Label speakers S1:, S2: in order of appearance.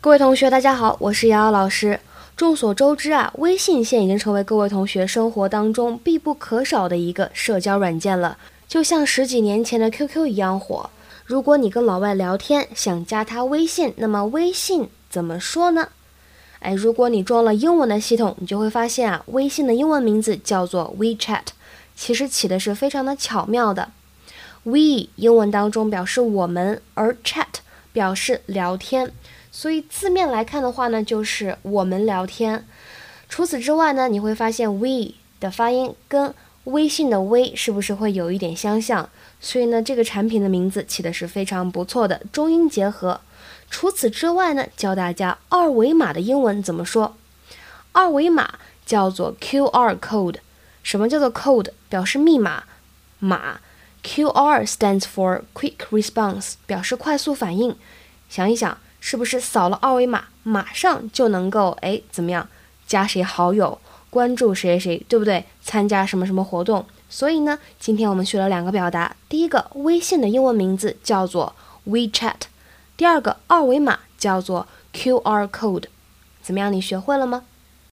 S1: 各位同学，大家好，我是瑶瑶老师。众所周知啊，微信现已经成为各位同学生活当中必不可少的一个社交软件了，就像十几年前的 QQ 一样火。如果你跟老外聊天，想加他微信，那么微信怎么说呢？哎，如果你装了英文的系统，你就会发现啊，微信的英文名字叫做 WeChat，其实起的是非常的巧妙的。We 英文当中表示我们，而 Chat 表示聊天。所以字面来看的话呢，就是我们聊天。除此之外呢，你会发现 we 的发音跟微信的微是不是会有一点相像？所以呢，这个产品的名字起的是非常不错的，中英结合。除此之外呢，教大家二维码的英文怎么说？二维码叫做 QR code。什么叫做 code？表示密码码。QR stands for quick response，表示快速反应。想一想。是不是扫了二维码，马上就能够哎怎么样加谁好友，关注谁谁谁，对不对？参加什么什么活动？所以呢，今天我们学了两个表达，第一个微信的英文名字叫做 WeChat，第二个二维码叫做 QR code，怎么样？你学会了吗？